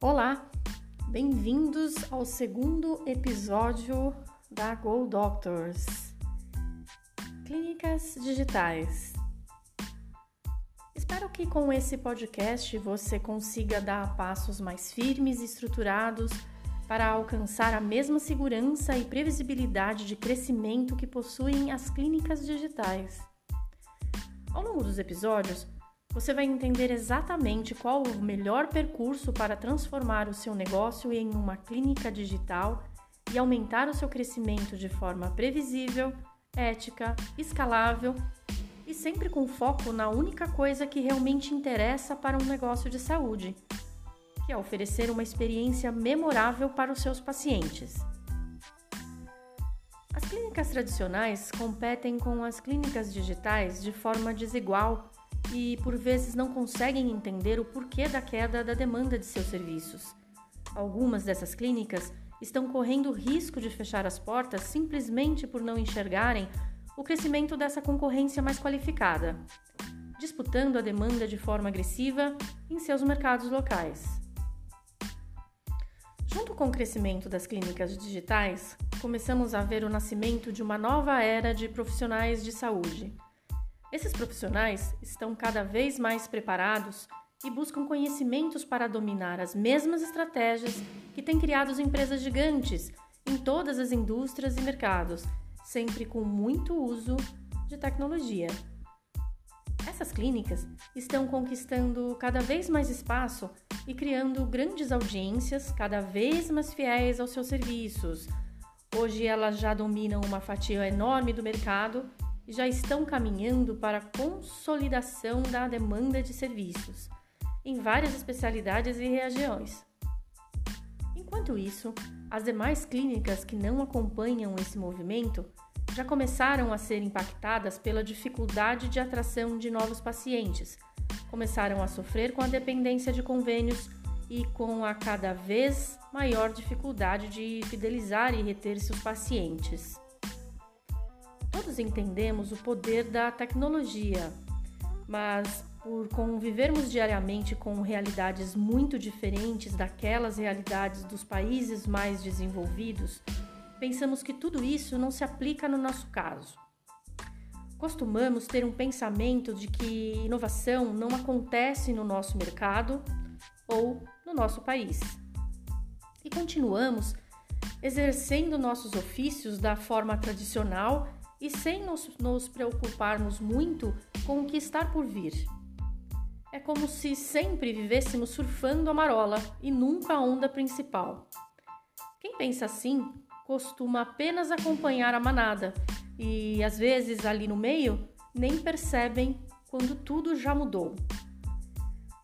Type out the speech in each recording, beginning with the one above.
Olá, bem-vindos ao segundo episódio da Go Doctors Clínicas Digitais. Espero que com esse podcast você consiga dar passos mais firmes e estruturados para alcançar a mesma segurança e previsibilidade de crescimento que possuem as clínicas digitais. Ao longo dos episódios, você vai entender exatamente qual o melhor percurso para transformar o seu negócio em uma clínica digital e aumentar o seu crescimento de forma previsível, ética, escalável e sempre com foco na única coisa que realmente interessa para um negócio de saúde, que é oferecer uma experiência memorável para os seus pacientes. As clínicas tradicionais competem com as clínicas digitais de forma desigual e por vezes não conseguem entender o porquê da queda da demanda de seus serviços. Algumas dessas clínicas estão correndo risco de fechar as portas simplesmente por não enxergarem o crescimento dessa concorrência mais qualificada, disputando a demanda de forma agressiva em seus mercados locais. Junto com o crescimento das clínicas digitais, começamos a ver o nascimento de uma nova era de profissionais de saúde esses profissionais estão cada vez mais preparados e buscam conhecimentos para dominar as mesmas estratégias que têm criado as empresas gigantes em todas as indústrias e mercados, sempre com muito uso de tecnologia. Essas clínicas estão conquistando cada vez mais espaço e criando grandes audiências cada vez mais fiéis aos seus serviços. Hoje elas já dominam uma fatia enorme do mercado já estão caminhando para a consolidação da demanda de serviços em várias especialidades e regiões. Enquanto isso, as demais clínicas que não acompanham esse movimento já começaram a ser impactadas pela dificuldade de atração de novos pacientes, começaram a sofrer com a dependência de convênios e com a cada vez maior dificuldade de fidelizar e reter seus pacientes. Todos entendemos o poder da tecnologia, mas por convivermos diariamente com realidades muito diferentes daquelas realidades dos países mais desenvolvidos, pensamos que tudo isso não se aplica no nosso caso. Costumamos ter um pensamento de que inovação não acontece no nosso mercado ou no nosso país. E continuamos exercendo nossos ofícios da forma tradicional e sem nos, nos preocuparmos muito com o que está por vir. É como se sempre vivêssemos surfando a marola e nunca a onda principal. Quem pensa assim costuma apenas acompanhar a manada e, às vezes, ali no meio, nem percebem quando tudo já mudou.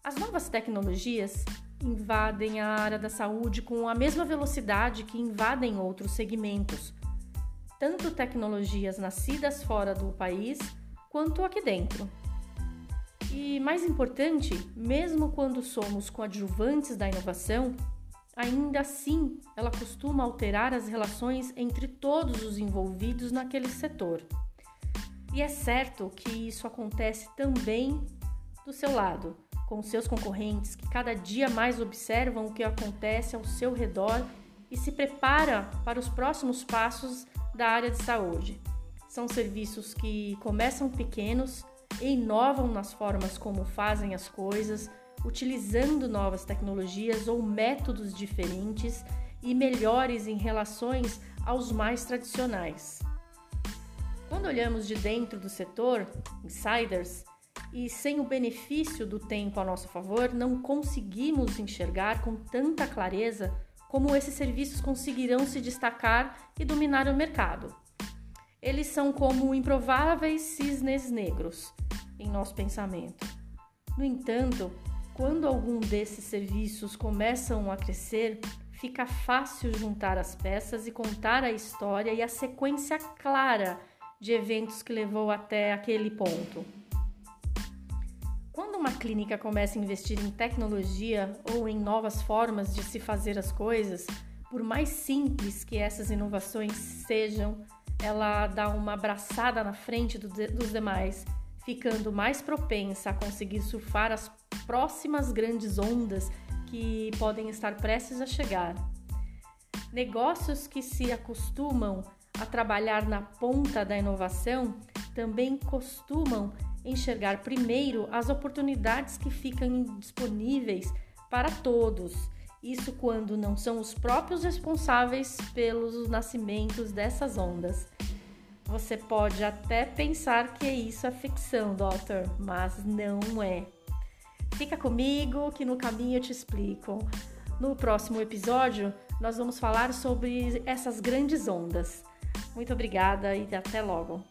As novas tecnologias invadem a área da saúde com a mesma velocidade que invadem outros segmentos, tanto tecnologias nascidas fora do país quanto aqui dentro. E mais importante, mesmo quando somos coadjuvantes da inovação, ainda assim ela costuma alterar as relações entre todos os envolvidos naquele setor. E é certo que isso acontece também do seu lado, com seus concorrentes que cada dia mais observam o que acontece ao seu redor e se prepara para os próximos passos da área de saúde. São serviços que começam pequenos e inovam nas formas como fazem as coisas, utilizando novas tecnologias ou métodos diferentes e melhores em relações aos mais tradicionais. Quando olhamos de dentro do setor, insiders, e sem o benefício do tempo a nosso favor, não conseguimos enxergar com tanta clareza como esses serviços conseguirão se destacar e dominar o mercado. Eles são como improváveis cisnes negros em nosso pensamento. No entanto, quando algum desses serviços começam a crescer, fica fácil juntar as peças e contar a história e a sequência clara de eventos que levou até aquele ponto. Uma clínica começa a investir em tecnologia ou em novas formas de se fazer as coisas, por mais simples que essas inovações sejam, ela dá uma abraçada na frente do de, dos demais, ficando mais propensa a conseguir surfar as próximas grandes ondas que podem estar prestes a chegar. Negócios que se acostumam a trabalhar na ponta da inovação também costumam enxergar primeiro as oportunidades que ficam disponíveis para todos. Isso quando não são os próprios responsáveis pelos nascimentos dessas ondas. Você pode até pensar que isso é ficção, Doctor, mas não é. Fica comigo que no caminho eu te explico. No próximo episódio, nós vamos falar sobre essas grandes ondas. Muito obrigada e até logo.